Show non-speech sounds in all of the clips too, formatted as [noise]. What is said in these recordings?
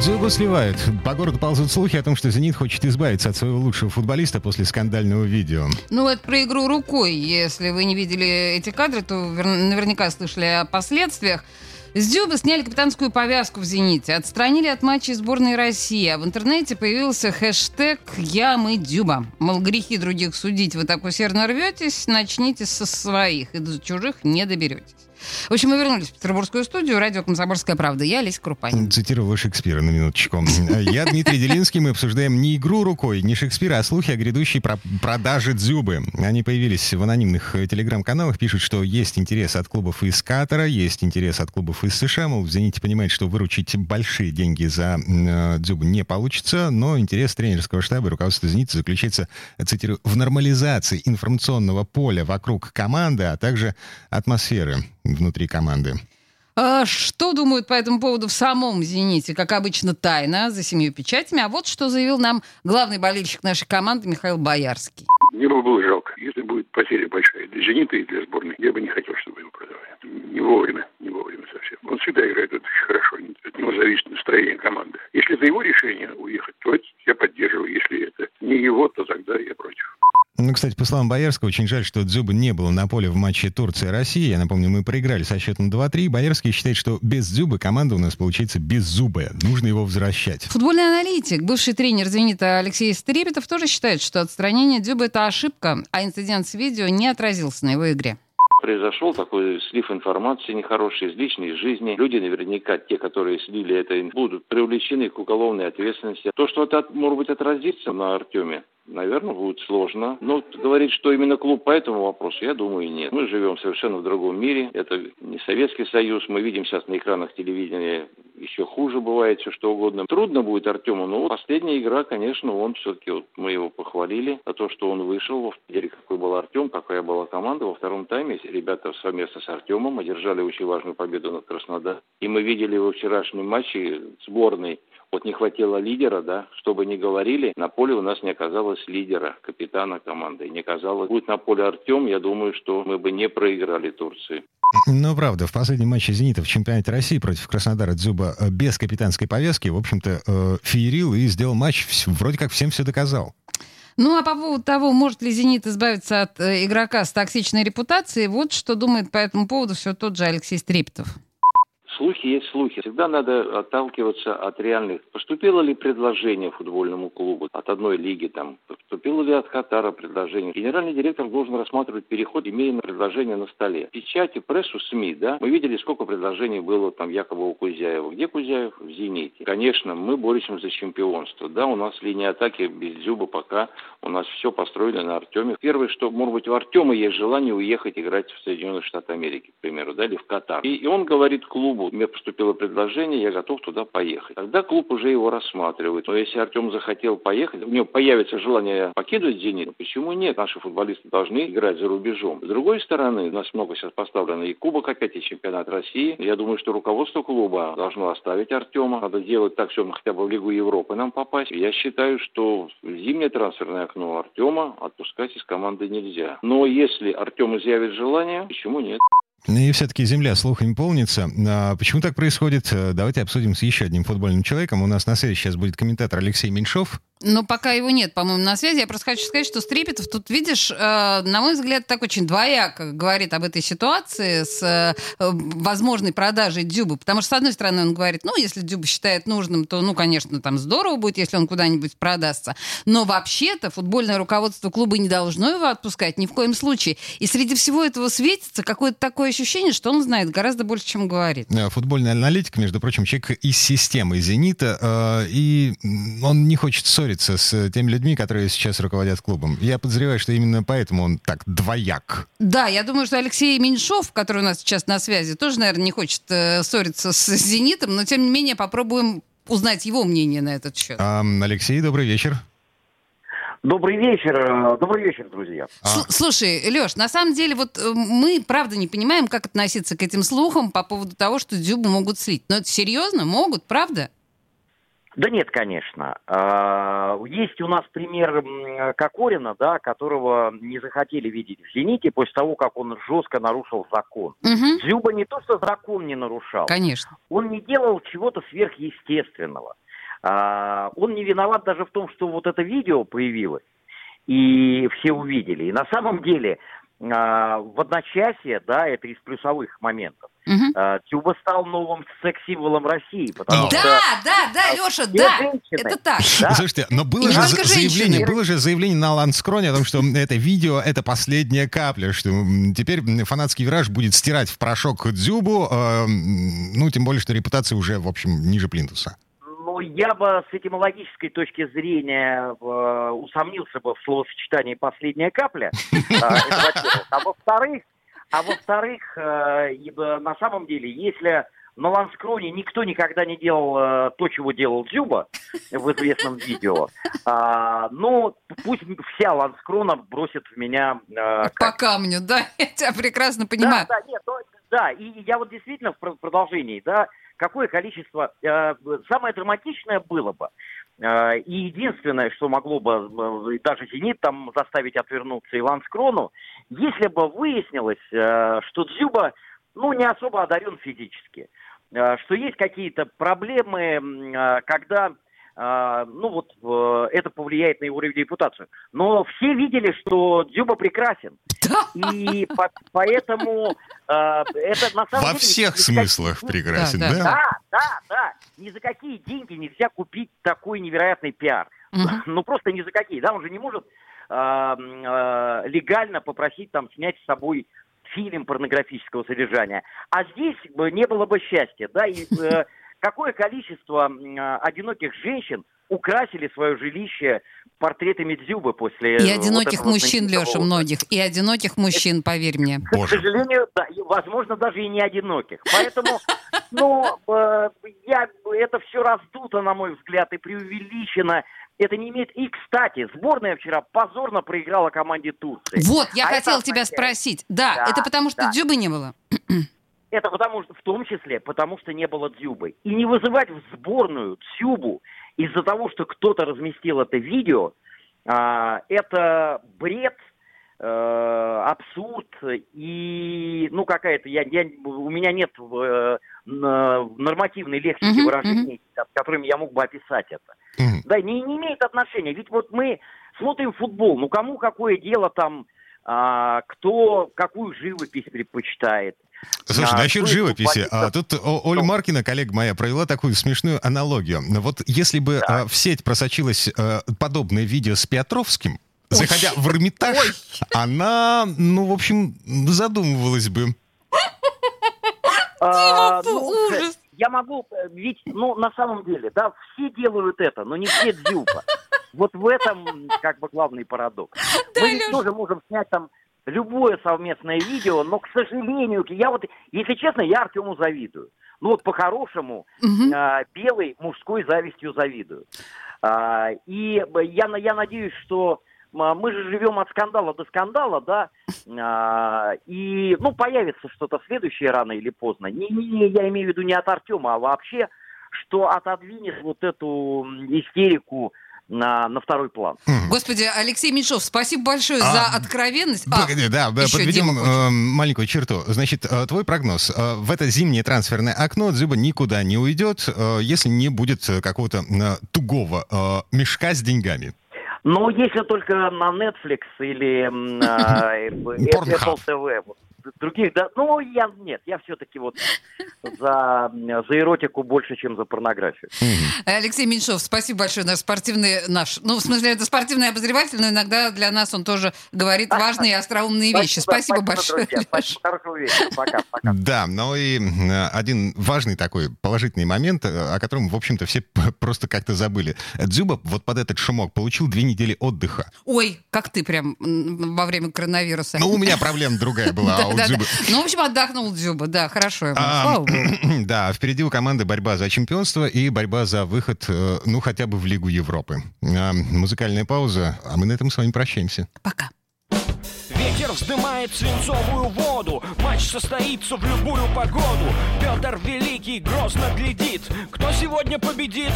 Дзюбу сливают. По городу ползут слухи о том, что «Зенит» хочет избавиться от своего лучшего футболиста после скандального видео. Ну, это про игру рукой. Если вы не видели эти кадры, то наверняка слышали о последствиях. С Дзюбы сняли капитанскую повязку в «Зените», отстранили от матчей сборной России, а в интернете появился хэштег «Я мы Дзюба». Мол, грехи других судить вы так усердно рветесь, начните со своих, и до чужих не доберетесь. В общем, мы вернулись в петербургскую студию. Радио «Комсомольская правда». Я Олеся Крупанин. Цитировала Шекспира на минуточку. Я Дмитрий Делинский. Мы обсуждаем не игру рукой, не Шекспира, а слухи о грядущей про продаже дзюбы. Они появились в анонимных э, телеграм-каналах. Пишут, что есть интерес от клубов из Катара, есть интерес от клубов из США. Мол, в «Зените» понимает, что выручить большие деньги за э, дзюбу не получится, но интерес тренерского штаба и руководства «Зенита» заключается, цитирую, в нормализации информационного поля вокруг команды, а также атмосферы внутри команды. А что думают по этому поводу в самом «Зените»? Как обычно, тайна, за семью печатями. А вот что заявил нам главный болельщик нашей команды Михаил Боярский. Мне бы было жалко. Если будет потеря большая для «Зенита» и для сборной, я бы не хотел, чтобы его продавали. Не вовремя, не вовремя совсем. Он всегда играет очень хорошо. От него зависит настроение команды. Если это его решение уехать, то я поддерживаю. Если это не его, то тогда я против. Ну, кстати, по словам Боярского, очень жаль, что Дзюба не было на поле в матче Турция-Россия. Я напомню, мы проиграли со счетом 2-3. Боярский считает, что без Дзюбы команда у нас получается беззубая. Нужно его возвращать. Футбольный аналитик, бывший тренер «Зенита» Алексей Стрепетов тоже считает, что отстранение Дзюбы — это ошибка, а инцидент с видео не отразился на его игре произошел такой слив информации нехороший из личной жизни. Люди наверняка, те, которые слили это, будут привлечены к уголовной ответственности. То, что это, может быть, отразится на Артеме, наверное, будет сложно. Но говорить, что именно клуб по этому вопросу, я думаю, нет. Мы живем совершенно в другом мире. Это не Советский Союз. Мы видим сейчас на экранах телевидения еще хуже бывает, все что угодно. Трудно будет Артему, но последняя игра, конечно, он все-таки, вот мы его похвалили за то, что он вышел, видели, какой был Артем, какая была команда. Во втором тайме ребята совместно с Артемом одержали очень важную победу над Краснодаром. И мы видели во вчерашнем матче сборной вот не хватило лидера, да, чтобы не говорили, на поле у нас не оказалось лидера, капитана команды. Не оказалось. Будет на поле Артем, я думаю, что мы бы не проиграли Турции. Ну, правда, в последнем матче «Зенита» в чемпионате России против Краснодара Дзюба э, без капитанской повязки, в общем-то, э, феерил и сделал матч, вроде как всем все доказал. Ну а по поводу того, может ли «Зенит» избавиться от э, игрока с токсичной репутацией, вот что думает по этому поводу все тот же Алексей Стрепетов. Слухи есть слухи. Всегда надо отталкиваться от реальных. Поступило ли предложение футбольному клубу от одной лиги там? Поступило ли от Катара предложение? Генеральный директор должен рассматривать переход, имея предложение на столе. В печати, прессу, СМИ, да, мы видели, сколько предложений было там якобы у Кузяева. Где Кузяев? В «Зените». Конечно, мы боремся за чемпионство. Да, у нас линия атаки без зуба пока. У нас все построено на Артеме. Первое, что, может быть, у Артема есть желание уехать играть в Соединенные Штаты Америки, к примеру, да, или в Катар. И, и он говорит клубу, мне поступило предложение, я готов туда поехать. Тогда клуб уже его рассматривает. Но если Артем захотел поехать, у него появится желание покинуть «Зенит», почему нет? Наши футболисты должны играть за рубежом. С другой стороны, у нас много сейчас поставлено и Кубок опять, и чемпионат России. Я думаю, что руководство клуба должно оставить Артема. Надо делать так, чтобы хотя бы в Лигу Европы нам попасть. Я считаю, что зимнее трансферное окно Артема отпускать из команды нельзя. Но если Артем изъявит желание, почему нет? И все-таки земля слухами полнится. А почему так происходит? Давайте обсудим с еще одним футбольным человеком. У нас на связи сейчас будет комментатор Алексей Меньшов. Но пока его нет, по-моему, на связи. Я просто хочу сказать, что Стрепетов тут, видишь, э, на мой взгляд, так очень двояко говорит об этой ситуации с э, возможной продажей Дюбы. Потому что, с одной стороны, он говорит, ну, если Дюба считает нужным, то, ну, конечно, там здорово будет, если он куда-нибудь продастся. Но вообще-то футбольное руководство клуба не должно его отпускать ни в коем случае. И среди всего этого светится какое-то такое ощущение, что он знает гораздо больше, чем говорит. Э, футбольный аналитик, между прочим, человек из системы «Зенита», э, и он не хочет ссориться ссорится с теми людьми, которые сейчас руководят клубом. Я подозреваю, что именно поэтому он так двояк. Да, я думаю, что Алексей Меньшов, который у нас сейчас на связи, тоже, наверное, не хочет э, ссориться с «Зенитом», но, тем не менее, попробуем узнать его мнение на этот счет. А, Алексей, добрый вечер. Добрый вечер, э, добрый вечер, друзья. А. Слушай, Леш, на самом деле вот э, мы правда не понимаем, как относиться к этим слухам по поводу того, что Дзюбу могут слить. Но это серьезно? Могут, правда? Да нет, конечно. А, есть у нас пример Кокорина, да, которого не захотели видеть в «Зените» после того, как он жестко нарушил закон. Угу. Дзюба не то, что закон не нарушал. Конечно. Он не делал чего-то сверхъестественного. А, он не виноват даже в том, что вот это видео появилось, и все увидели. И на самом деле а, в одночасье, да, это из плюсовых моментов, угу. Тюба стал новым секс-символом России. Потому да, что, да, да, Леша, да, женщины, это так. Да. Слушайте, но было же заявление, было же заявление на Ланскроне о том, что это видео — это последняя капля, что теперь фанатский вираж будет стирать в порошок Дзюбу, э, ну, тем более, что репутация уже, в общем, ниже плинтуса. Ну, я бы с этимологической точки зрения э, усомнился бы в словосочетании «последняя капля», а, а во-вторых, а во-вторых, э, на самом деле, если на Ланскроне никто никогда не делал э, то, чего делал Дзюба в известном видео. А, ну, пусть вся Ланскрона бросит в меня... Э, По камню, да? [laughs] Я тебя прекрасно понимаю. Да, да, нет, да, и я вот действительно в продолжении, да, какое количество... Э, самое драматичное было бы, э, и единственное, что могло бы э, даже «Зенит» там заставить отвернуться Иван Скрону, если бы выяснилось, что Дзюба ну, не особо одарен физически, что есть какие-то проблемы, когда ну вот это повлияет на его репутацию. Но все видели, что Дзюба прекрасен. И по поэтому э, это на самом Во деле... всех смыслах прекрасен, да, да? Да, да, да. Ни за какие деньги нельзя купить такой невероятный пиар. [laughs] Ну просто ни за какие. Да, он же не может э, легально попросить там снять с собой фильм порнографического содержания. А здесь не было бы счастья, да, и [laughs] какое количество э, одиноких женщин украсили свое жилище портретами Дзюбы после... И одиноких вот мужчин, Леша, многих. И одиноких мужчин, поверь мне. К Боже. сожалению, да, возможно, даже и не одиноких. Поэтому, [laughs] ну, э, я, это все раздуто, на мой взгляд, и преувеличено. Это не имеет... И, кстати, сборная вчера позорно проиграла команде Турции. Вот, я а хотела тебя спросить. Да, да, это потому что да. Дзюбы не было? [clears throat] Это потому что, в том числе, потому что не было Дзюбы. И не вызывать в сборную Дзюбу из-за того, что кто-то разместил это видео, а, это бред, э, абсурд и, ну, какая-то, я, я, у меня нет э, нормативной лексики uh-huh, выражений, uh-huh. которыми я мог бы описать это. Uh-huh. Да, не, не имеет отношения. Ведь вот мы смотрим футбол, ну, кому какое дело там, а, кто какую живопись предпочитает. Слушай, а, насчет живописи, а, тут Оля Маркина, коллега моя, провела такую смешную аналогию. Вот если бы да. а, в сеть просочилось а, подобное видео с Петровским, Ой. заходя в Эрмитаж, Ой. она, ну, в общем, задумывалась бы. А, ну, ужас. Я могу, э, ведь, ну, на самом деле, да, все делают это, но не все дзюба. Вот в этом, как бы, главный парадокс. Да, Мы ведь тоже можем снять там любое совместное видео, но, к сожалению, я вот, если честно, я Артему завидую. Ну вот по-хорошему, угу. а, белой мужской завистью завидую. А, и я, я надеюсь, что мы же живем от скандала до скандала, да, а, и, ну, появится что-то следующее рано или поздно. Не, не, я имею в виду не от Артема, а вообще, что отодвинет вот эту истерику на, на второй план. Господи, Алексей Меньшов, спасибо большое а, за откровенность. А, погоди, да, подведем э, маленькую черту. Значит, э, твой прогноз. Э, в это зимнее трансферное окно Дзюба никуда не уйдет, э, если не будет какого-то э, тугого э, мешка с деньгами. Ну, если только на Netflix или [laughs] э, Apple TV других, да, ну, я, нет, я все-таки вот за, за эротику больше, чем за порнографию. Алексей Меньшов, спасибо большое, наш спортивный, наш, ну, в смысле, это спортивный обозреватель, но иногда для нас он тоже говорит важные и остроумные вещи. Спасибо, большое. хорошего вечера, пока, пока. Да, ну и один важный такой положительный момент, э, о котором, в общем-то, все просто как-то забыли. Дзюба вот под этот шумок получил две недели отдыха. Ой, как ты прям во время коронавируса. Ну, у меня проблема другая была, [laughs] да, Дзюба. Да. Ну, в общем, отдохнул Дзюба, да, хорошо ему, А, слава богу. [clears throat] Да, впереди у команды борьба за чемпионство и борьба за выход, э, ну, хотя бы в Лигу Европы. А, Музыкальная пауза, а мы на этом с вами прощаемся. Пока. Ветер вздымает свинцовую воду Матч состоится в любую погоду Петр Великий грозно глядит Кто сегодня победит?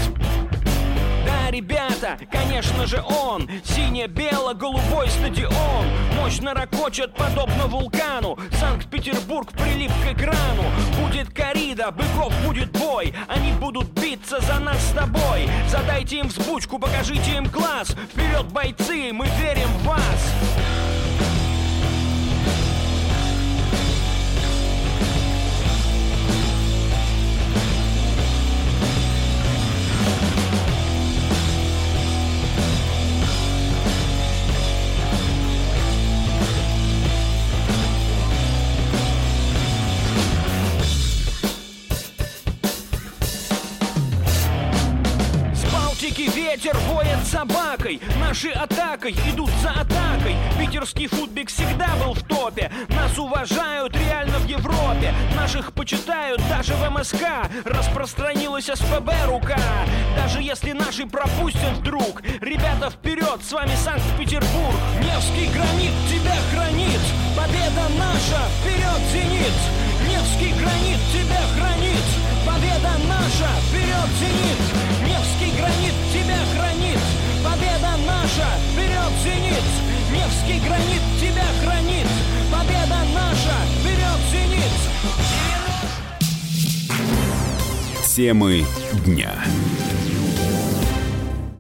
Ребята, конечно же он. Сине-бело-голубой стадион. Мощно ракочет, подобно вулкану. Санкт-Петербург прилип к экрану. Будет корида, быков будет бой. Они будут биться за нас с тобой. Задайте им взбучку, покажите им класс Вперед, бойцы, мы верим в вас собакой. Наши атакой идут за атакой. Питерский футбик всегда был в топе. Нас уважают реально в Европе. Наших почитают даже в МСК. Распространилась СПБ рука. Даже если наши пропустят вдруг. Ребята вперед, с вами Санкт-Петербург. Невский гранит тебя хранит. Победа наша, вперед, зенит Темы дня.